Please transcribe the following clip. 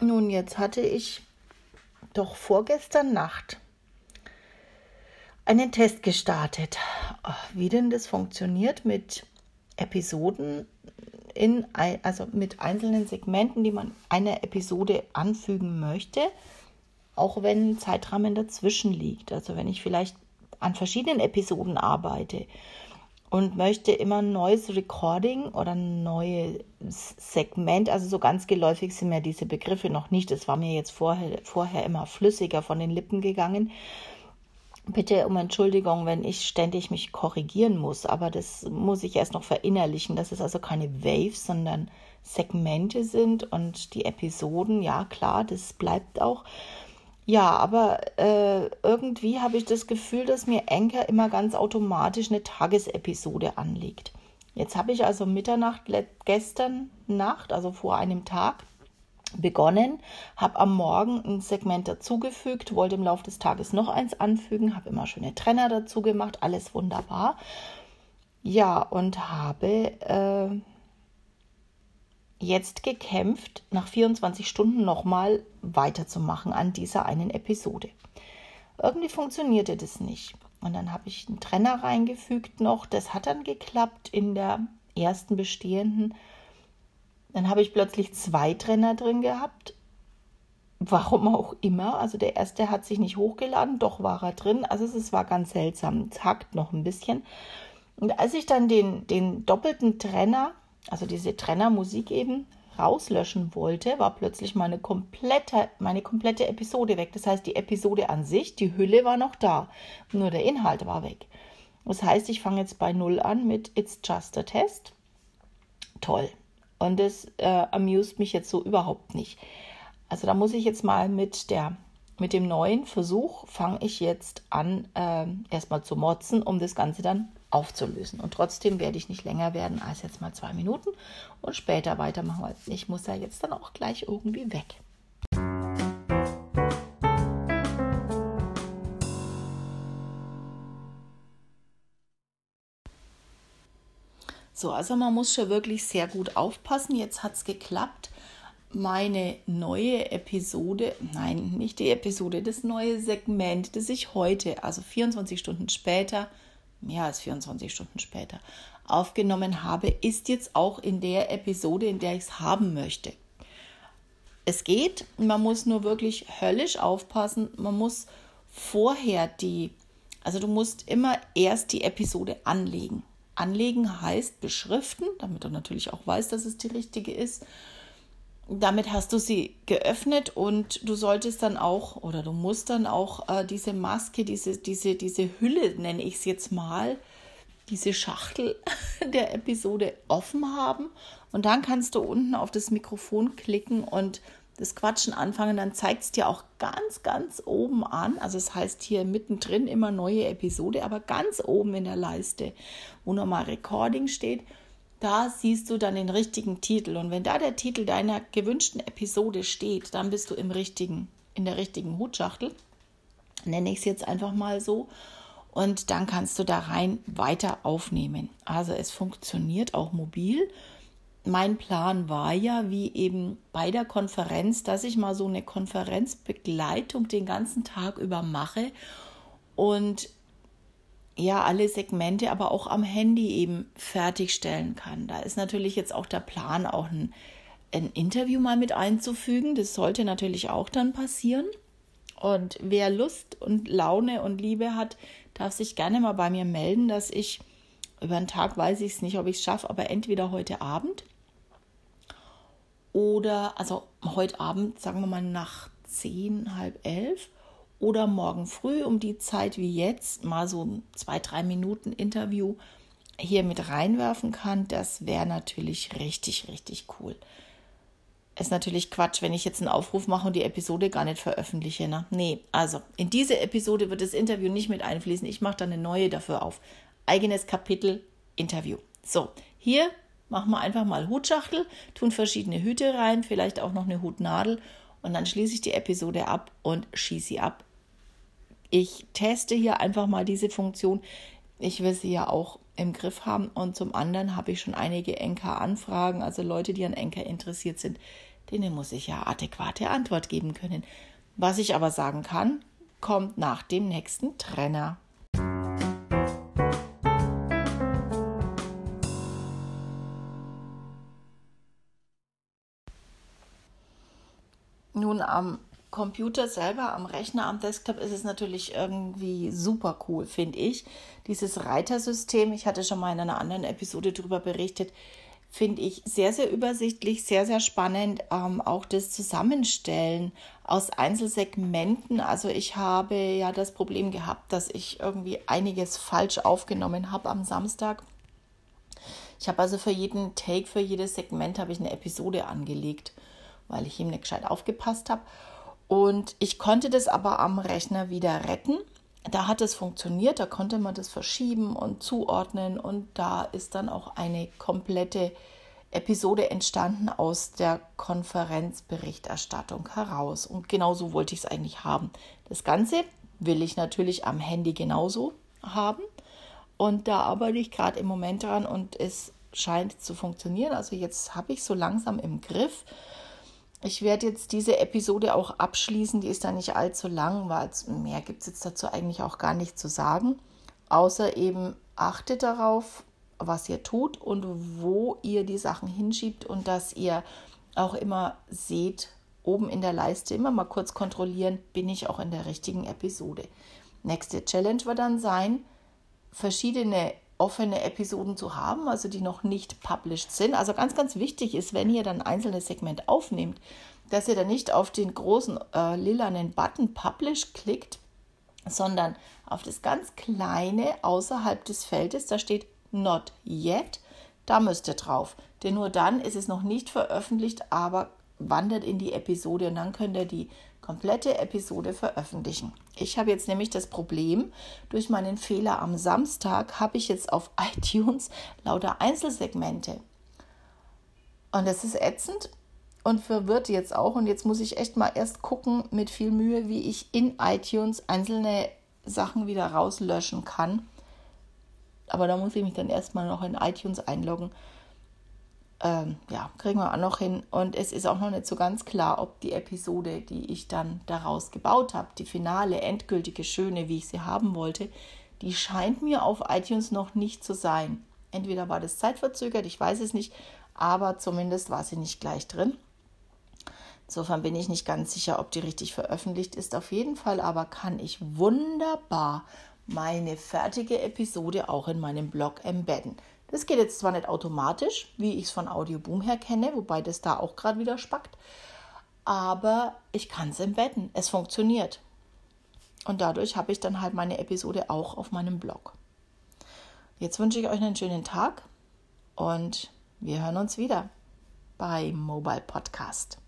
Nun, jetzt hatte ich doch vorgestern Nacht einen Test gestartet, wie denn das funktioniert mit Episoden in also mit einzelnen Segmenten, die man einer Episode anfügen möchte, auch wenn ein Zeitrahmen dazwischen liegt. Also wenn ich vielleicht an verschiedenen Episoden arbeite und möchte immer ein neues Recording oder ein neues Segment, also so ganz geläufig sind mir diese Begriffe noch nicht. Das war mir jetzt vorher, vorher immer flüssiger von den Lippen gegangen. Bitte um Entschuldigung, wenn ich ständig mich korrigieren muss, aber das muss ich erst noch verinnerlichen, dass es also keine Waves, sondern Segmente sind und die Episoden, ja klar, das bleibt auch. Ja, aber äh, irgendwie habe ich das Gefühl, dass mir Anchor immer ganz automatisch eine Tagesepisode anlegt. Jetzt habe ich also Mitternacht gestern Nacht, also vor einem Tag, begonnen, habe am Morgen ein Segment dazugefügt, wollte im Laufe des Tages noch eins anfügen, habe immer schöne Trenner dazu gemacht, alles wunderbar. Ja, und habe äh, jetzt gekämpft, nach 24 Stunden nochmal weiterzumachen an dieser einen Episode. Irgendwie funktionierte das nicht. Und dann habe ich einen Trenner reingefügt noch. Das hat dann geklappt in der ersten bestehenden dann habe ich plötzlich zwei Trenner drin gehabt. Warum auch immer. Also der erste hat sich nicht hochgeladen, doch war er drin. Also es war ganz seltsam. Es hackt noch ein bisschen. Und als ich dann den, den doppelten Trenner, also diese Trennermusik eben, rauslöschen wollte, war plötzlich meine komplette, meine komplette Episode weg. Das heißt, die Episode an sich, die Hülle war noch da, nur der Inhalt war weg. Das heißt, ich fange jetzt bei Null an mit It's Just a Test. Toll. Und das äh, amüst mich jetzt so überhaupt nicht. Also da muss ich jetzt mal mit der mit dem neuen Versuch fange ich jetzt an, äh, erstmal zu motzen, um das Ganze dann aufzulösen. Und trotzdem werde ich nicht länger werden als jetzt mal zwei Minuten und später weitermachen, weil ich muss ja jetzt dann auch gleich irgendwie weg. So, also man muss schon wirklich sehr gut aufpassen. Jetzt hat es geklappt. Meine neue Episode, nein, nicht die Episode, das neue Segment, das ich heute, also 24 Stunden später, mehr als 24 Stunden später, aufgenommen habe, ist jetzt auch in der Episode, in der ich es haben möchte. Es geht, man muss nur wirklich höllisch aufpassen. Man muss vorher die, also du musst immer erst die Episode anlegen. Anlegen heißt beschriften, damit du natürlich auch weißt, dass es die richtige ist. Damit hast du sie geöffnet und du solltest dann auch oder du musst dann auch äh, diese Maske, diese, diese, diese Hülle, nenne ich es jetzt mal, diese Schachtel der Episode offen haben. Und dann kannst du unten auf das Mikrofon klicken und das Quatschen anfangen, dann zeigt es dir auch ganz, ganz oben an. Also es heißt hier mittendrin immer neue Episode, aber ganz oben in der Leiste, wo nochmal Recording steht, da siehst du dann den richtigen Titel. Und wenn da der Titel deiner gewünschten Episode steht, dann bist du im richtigen, in der richtigen Hutschachtel. Nenne ich es jetzt einfach mal so. Und dann kannst du da rein weiter aufnehmen. Also es funktioniert auch mobil mein Plan war ja, wie eben bei der Konferenz, dass ich mal so eine Konferenzbegleitung den ganzen Tag über mache und ja, alle Segmente aber auch am Handy eben fertigstellen kann. Da ist natürlich jetzt auch der Plan, auch ein, ein Interview mal mit einzufügen. Das sollte natürlich auch dann passieren. Und wer Lust und Laune und Liebe hat, darf sich gerne mal bei mir melden, dass ich über einen Tag weiß ich es nicht, ob ich es schaffe, aber entweder heute Abend oder also heute Abend, sagen wir mal nach zehn, halb elf oder morgen früh um die Zeit wie jetzt mal so zwei, drei Minuten Interview hier mit reinwerfen kann, das wäre natürlich richtig, richtig cool. Ist natürlich Quatsch, wenn ich jetzt einen Aufruf mache und die Episode gar nicht veröffentliche. Ne? Nee, also in diese Episode wird das Interview nicht mit einfließen. Ich mache dann eine neue dafür auf. Eigenes Kapitel Interview. So, hier Machen wir einfach mal Hutschachtel, tun verschiedene Hüte rein, vielleicht auch noch eine Hutnadel und dann schließe ich die Episode ab und schieße sie ab. Ich teste hier einfach mal diese Funktion. Ich will sie ja auch im Griff haben und zum anderen habe ich schon einige Enker-Anfragen, also Leute, die an Enker interessiert sind. denen muss ich ja adäquate Antwort geben können. Was ich aber sagen kann, kommt nach dem nächsten Trenner. Nun am Computer selber, am Rechner, am Desktop ist es natürlich irgendwie super cool, finde ich. Dieses Reitersystem, ich hatte schon mal in einer anderen Episode darüber berichtet, finde ich sehr, sehr übersichtlich, sehr, sehr spannend. Ähm, auch das Zusammenstellen aus Einzelsegmenten. Also ich habe ja das Problem gehabt, dass ich irgendwie einiges falsch aufgenommen habe am Samstag. Ich habe also für jeden Take, für jedes Segment habe ich eine Episode angelegt, weil ich ihm nicht gescheit aufgepasst habe. Und ich konnte das aber am Rechner wieder retten. Da hat es funktioniert, da konnte man das verschieben und zuordnen und da ist dann auch eine komplette Episode entstanden aus der Konferenzberichterstattung heraus. Und genauso wollte ich es eigentlich haben. Das Ganze will ich natürlich am Handy genauso haben. Und da arbeite ich gerade im Moment dran und es scheint zu funktionieren. Also jetzt habe ich so langsam im Griff. Ich werde jetzt diese Episode auch abschließen, die ist da nicht allzu lang, weil mehr gibt es jetzt dazu eigentlich auch gar nicht zu sagen. Außer eben achtet darauf, was ihr tut und wo ihr die Sachen hinschiebt und dass ihr auch immer seht, oben in der Leiste immer mal kurz kontrollieren, bin ich auch in der richtigen Episode. Nächste Challenge wird dann sein, verschiedene offene Episoden zu haben, also die noch nicht published sind. Also ganz, ganz wichtig ist, wenn ihr dann ein einzelnes Segment aufnehmt, dass ihr dann nicht auf den großen äh, lilanen Button Publish klickt, sondern auf das ganz kleine außerhalb des Feldes, da steht Not Yet, da müsst ihr drauf. Denn nur dann ist es noch nicht veröffentlicht, aber wandert in die Episode und dann könnt ihr die komplette Episode veröffentlichen. Ich habe jetzt nämlich das Problem, durch meinen Fehler am Samstag habe ich jetzt auf iTunes lauter Einzelsegmente. Und das ist ätzend und verwirrt jetzt auch. Und jetzt muss ich echt mal erst gucken mit viel Mühe, wie ich in iTunes einzelne Sachen wieder rauslöschen kann. Aber da muss ich mich dann erstmal noch in iTunes einloggen ähm, ja, kriegen wir auch noch hin. Und es ist auch noch nicht so ganz klar, ob die Episode, die ich dann daraus gebaut habe, die finale, endgültige, schöne, wie ich sie haben wollte, die scheint mir auf iTunes noch nicht zu sein. Entweder war das zeitverzögert, ich weiß es nicht, aber zumindest war sie nicht gleich drin. Insofern bin ich nicht ganz sicher, ob die richtig veröffentlicht ist. Auf jeden Fall aber kann ich wunderbar meine fertige Episode auch in meinem Blog embedden. Das geht jetzt zwar nicht automatisch, wie ich es von Audioboom her kenne, wobei das da auch gerade wieder spackt, aber ich kann es embedden. Es funktioniert. Und dadurch habe ich dann halt meine Episode auch auf meinem Blog. Jetzt wünsche ich euch einen schönen Tag und wir hören uns wieder bei Mobile Podcast.